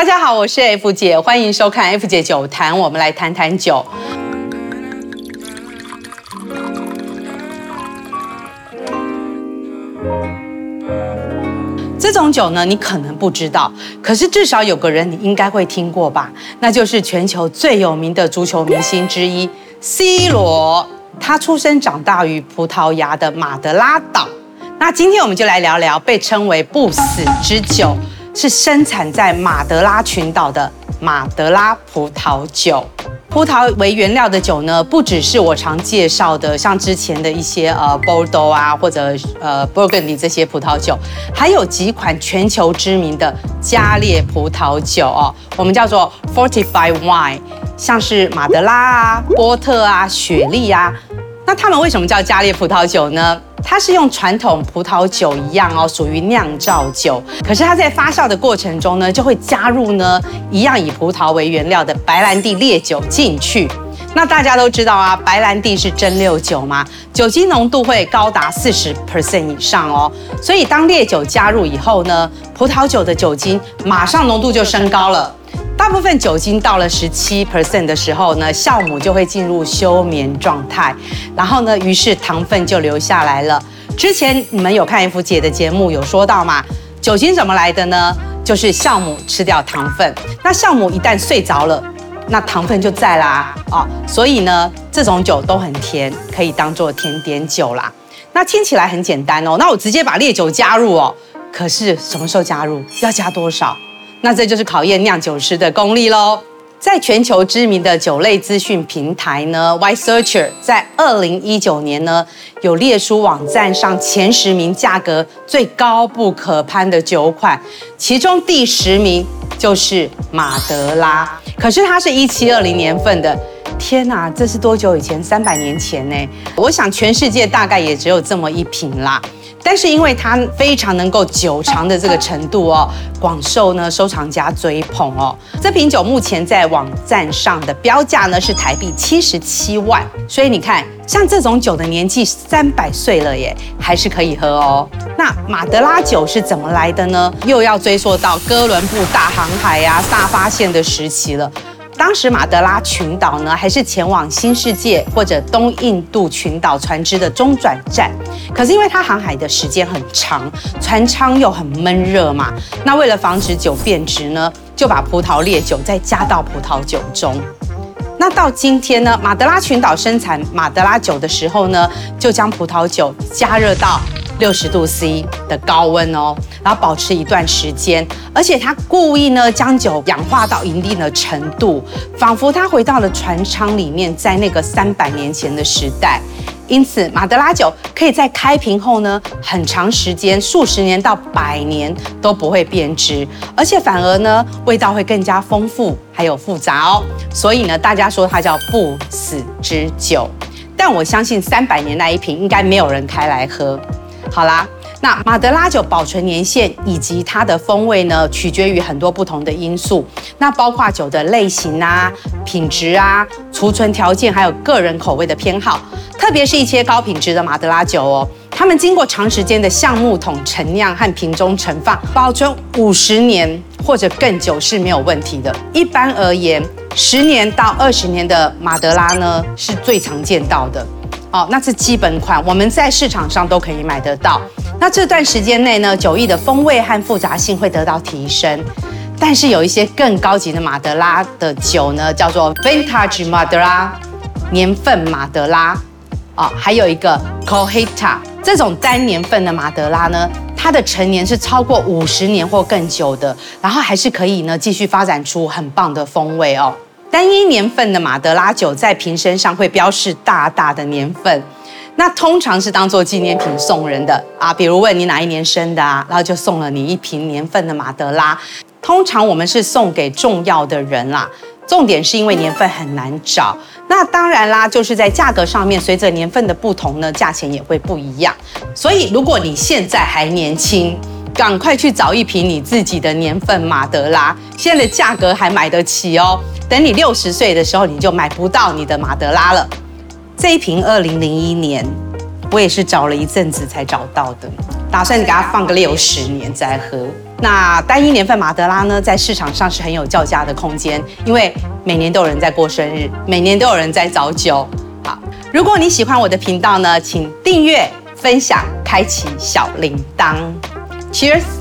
大家好，我是 F 姐，欢迎收看 F 姐酒谈，我们来谈谈酒。这种酒呢，你可能不知道，可是至少有个人你应该会听过吧？那就是全球最有名的足球明星之一 C 罗。他出生长大于葡萄牙的马德拉岛。那今天我们就来聊聊被称为不死之酒，是生产在马德拉群岛的马德拉葡萄酒。葡萄为原料的酒呢，不只是我常介绍的，像之前的一些呃波尔多啊，或者呃 Burgundy 这些葡萄酒，还有几款全球知名的加烈葡萄酒哦，我们叫做 Fortified Wine，像是马德拉啊、波特啊、雪莉啊。那他们为什么叫加烈葡萄酒呢？它是用传统葡萄酒一样哦，属于酿造酒。可是它在发酵的过程中呢，就会加入呢一样以葡萄为原料的白兰地烈酒进去。那大家都知道啊，白兰地是蒸馏酒嘛，酒精浓度会高达四十 percent 以上哦。所以当烈酒加入以后呢，葡萄酒的酒精马上浓度就升高了。大部分酒精到了十七 percent 的时候呢，酵母就会进入休眠状态，然后呢，于是糖分就留下来了。之前你们有看 F 姐的节目有说到嘛？酒精怎么来的呢？就是酵母吃掉糖分。那酵母一旦睡着了，那糖分就在啦、哦。所以呢，这种酒都很甜，可以当做甜点酒啦。那听起来很简单哦。那我直接把烈酒加入哦。可是什么时候加入？要加多少？那这就是考验酿酒师的功力喽。在全球知名的酒类资讯平台呢，Ysearcher 在二零一九年呢，有列出网站上前十名价格最高不可攀的酒款，其中第十名就是马德拉。可是它是一七二零年份的，天哪，这是多久以前？三百年前呢？我想全世界大概也只有这么一瓶啦。但是因为它非常能够久藏的这个程度哦，广受呢收藏家追捧哦。这瓶酒目前在网站上的标价呢是台币七十七万，所以你看，像这种酒的年纪三百岁了耶，还是可以喝哦。那马德拉酒是怎么来的呢？又要追溯到哥伦布大航海呀、啊、大发现的时期了。当时马德拉群岛呢，还是前往新世界或者东印度群岛船只的中转站。可是因为它航海的时间很长，船舱又很闷热嘛，那为了防止酒变质呢，就把葡萄烈酒再加到葡萄酒中。那到今天呢，马德拉群岛生产马德拉酒的时候呢，就将葡萄酒加热到六十度 C 的高温哦，然后保持一段时间，而且他故意呢将酒氧化到一定的程度，仿佛他回到了船舱里面，在那个三百年前的时代。因此，马德拉酒可以在开瓶后呢，很长时间，数十年到百年都不会变质，而且反而呢味道会更加丰富，还有复杂哦。所以呢，大家说它叫不死之酒。但我相信三百年那一瓶应该没有人开来喝。好啦，那马德拉酒保存年限以及它的风味呢，取决于很多不同的因素。那包括酒的类型啊、品质啊、储存条件，还有个人口味的偏好。特别是一些高品质的马德拉酒哦，他们经过长时间的橡木桶陈酿和瓶中陈放，保存五十年或者更久是没有问题的。一般而言，十年到二十年的马德拉呢，是最常见到的。哦，那是基本款，我们在市场上都可以买得到。那这段时间内呢，酒液的风味和复杂性会得到提升。但是有一些更高级的马德拉的酒呢，叫做 Vintage Madera 年份马德拉。哦，还有一个 Cohita，这种单年份的马德拉呢，它的陈年是超过五十年或更久的，然后还是可以呢继续发展出很棒的风味哦。单一年份的马德拉酒在瓶身上会标示大大的年份，那通常是当做纪念品送人的啊，比如问你哪一年生的啊，然后就送了你一瓶年份的马德拉。通常我们是送给重要的人啦，重点是因为年份很难找。那当然啦，就是在价格上面，随着年份的不同呢，价钱也会不一样。所以如果你现在还年轻，赶快去找一瓶你自己的年份马德拉，现在的价格还买得起哦。等你六十岁的时候，你就买不到你的马德拉了。这一瓶二零零一年，我也是找了一阵子才找到的，打算给它放个六十年再喝。那单一年份马德拉呢，在市场上是很有叫价的空间，因为每年都有人在过生日，每年都有人在找酒。好，如果你喜欢我的频道呢，请订阅、分享、开启小铃铛。Cheers。